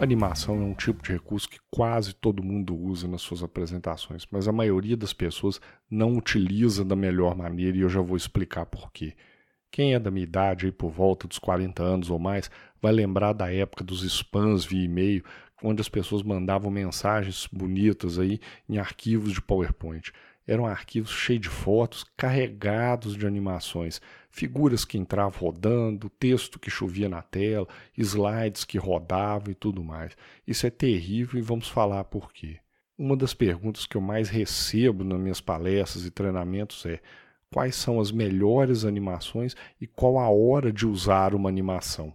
Animação é um tipo de recurso que quase todo mundo usa nas suas apresentações, mas a maioria das pessoas não utiliza da melhor maneira e eu já vou explicar por quê. Quem é da minha idade, aí por volta dos 40 anos ou mais, vai lembrar da época dos spams via e-mail, onde as pessoas mandavam mensagens bonitas aí em arquivos de PowerPoint. Eram arquivos cheios de fotos, carregados de animações, figuras que entravam rodando, texto que chovia na tela, slides que rodavam e tudo mais. Isso é terrível e vamos falar por quê. Uma das perguntas que eu mais recebo nas minhas palestras e treinamentos é: quais são as melhores animações e qual a hora de usar uma animação?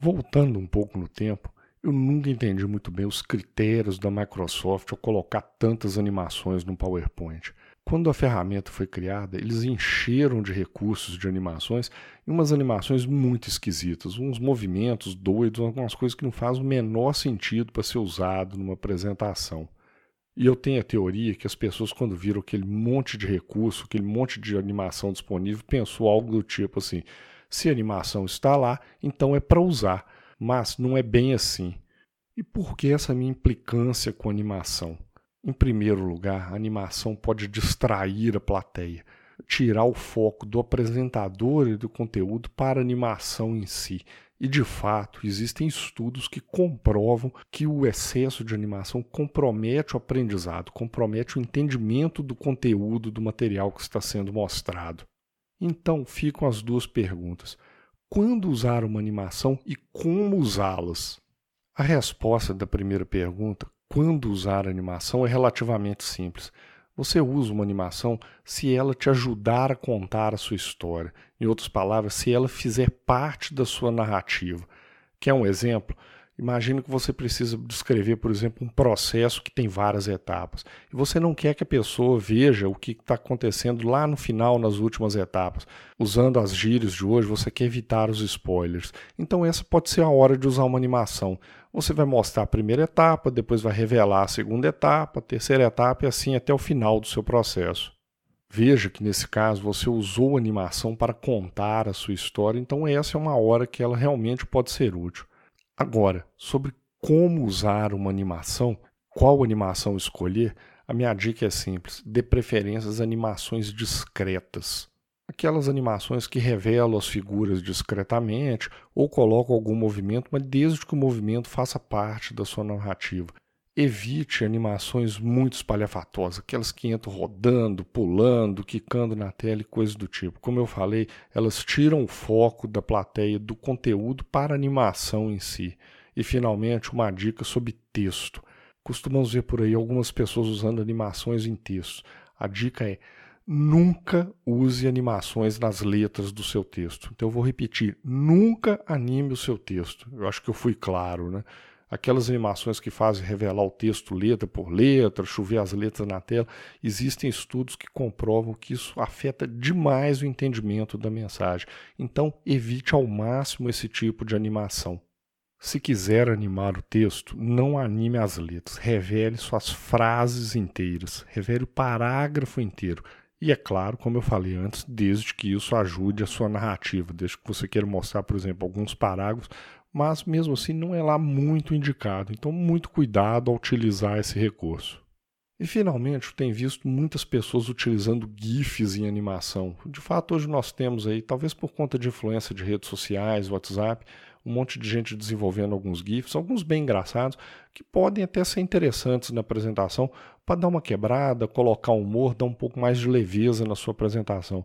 Voltando um pouco no tempo, eu nunca entendi muito bem os critérios da Microsoft ao colocar tantas animações no PowerPoint. Quando a ferramenta foi criada, eles encheram de recursos de animações e umas animações muito esquisitas, uns movimentos doidos, algumas coisas que não fazem o menor sentido para ser usado numa apresentação. E eu tenho a teoria que as pessoas, quando viram aquele monte de recurso, aquele monte de animação disponível, pensou algo do tipo assim: se a animação está lá, então é para usar. Mas não é bem assim. E por que essa minha implicância com animação? Em primeiro lugar, a animação pode distrair a plateia, tirar o foco do apresentador e do conteúdo para a animação em si. E de fato, existem estudos que comprovam que o excesso de animação compromete o aprendizado, compromete o entendimento do conteúdo do material que está sendo mostrado. Então ficam as duas perguntas: quando usar uma animação e como usá-las? A resposta da primeira pergunta, quando usar animação é relativamente simples. Você usa uma animação se ela te ajudar a contar a sua história. Em outras palavras, se ela fizer parte da sua narrativa. Quer um exemplo? Imagina que você precisa descrever, por exemplo, um processo que tem várias etapas. E você não quer que a pessoa veja o que está acontecendo lá no final, nas últimas etapas. Usando as gírias de hoje, você quer evitar os spoilers. Então, essa pode ser a hora de usar uma animação. Você vai mostrar a primeira etapa, depois vai revelar a segunda etapa, a terceira etapa e assim até o final do seu processo. Veja que nesse caso você usou a animação para contar a sua história, então essa é uma hora que ela realmente pode ser útil. Agora, sobre como usar uma animação, qual animação escolher, a minha dica é simples: dê preferência às animações discretas. Aquelas animações que revelam as figuras discretamente ou colocam algum movimento, mas desde que o movimento faça parte da sua narrativa. Evite animações muito espalhafatosas, aquelas que entram rodando, pulando, quicando na tela e coisas do tipo. Como eu falei, elas tiram o foco da plateia do conteúdo para a animação em si. E finalmente, uma dica sobre texto. Costumamos ver por aí algumas pessoas usando animações em texto. A dica é: nunca use animações nas letras do seu texto. Então eu vou repetir: nunca anime o seu texto. Eu acho que eu fui claro, né? Aquelas animações que fazem revelar o texto letra por letra, chover as letras na tela, existem estudos que comprovam que isso afeta demais o entendimento da mensagem. Então, evite ao máximo esse tipo de animação. Se quiser animar o texto, não anime as letras, revele suas frases inteiras, revele o parágrafo inteiro. E é claro, como eu falei antes, desde que isso ajude a sua narrativa, desde que você queira mostrar, por exemplo, alguns parágrafos, mas mesmo assim não é lá muito indicado. Então, muito cuidado ao utilizar esse recurso. E finalmente, tem visto muitas pessoas utilizando GIFs em animação. De fato, hoje nós temos aí, talvez por conta de influência de redes sociais, WhatsApp, um monte de gente desenvolvendo alguns GIFs, alguns bem engraçados, que podem até ser interessantes na apresentação para dar uma quebrada, colocar humor, dar um pouco mais de leveza na sua apresentação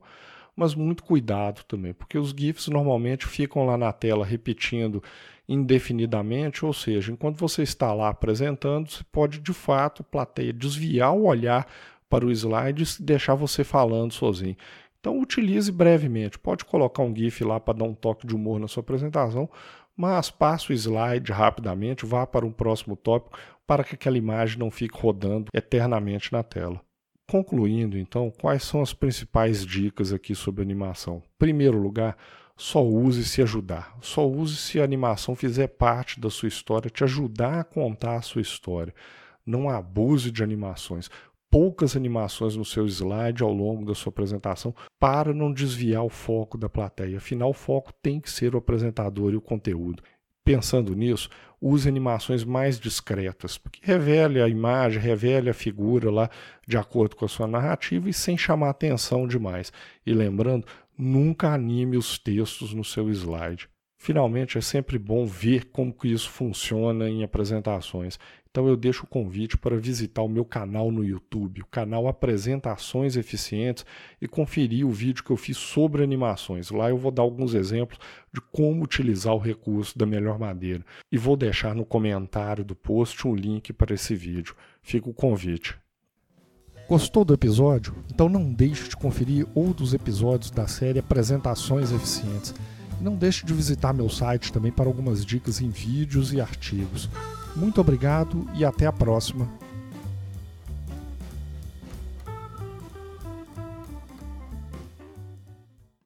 mas muito cuidado também, porque os GIFs normalmente ficam lá na tela repetindo indefinidamente, ou seja, enquanto você está lá apresentando, você pode de fato, plateia, desviar o olhar para o slide e deixar você falando sozinho. Então utilize brevemente, pode colocar um GIF lá para dar um toque de humor na sua apresentação, mas passe o slide rapidamente, vá para um próximo tópico para que aquela imagem não fique rodando eternamente na tela. Concluindo, então, quais são as principais dicas aqui sobre animação? Primeiro lugar, só use se ajudar. Só use se a animação fizer parte da sua história, te ajudar a contar a sua história. Não abuse de animações. Poucas animações no seu slide ao longo da sua apresentação para não desviar o foco da plateia. Afinal, o foco tem que ser o apresentador e o conteúdo. Pensando nisso, use animações mais discretas, porque revele a imagem, revele a figura lá de acordo com a sua narrativa e sem chamar atenção demais. E lembrando, nunca anime os textos no seu slide. Finalmente, é sempre bom ver como que isso funciona em apresentações. Então eu deixo o convite para visitar o meu canal no YouTube, o canal Apresentações Eficientes, e conferir o vídeo que eu fiz sobre animações. Lá eu vou dar alguns exemplos de como utilizar o recurso da melhor maneira. E vou deixar no comentário do post um link para esse vídeo. Fica o convite. Gostou do episódio? Então não deixe de conferir outros episódios da série Apresentações Eficientes. Não deixe de visitar meu site também para algumas dicas em vídeos e artigos. Muito obrigado e até a próxima.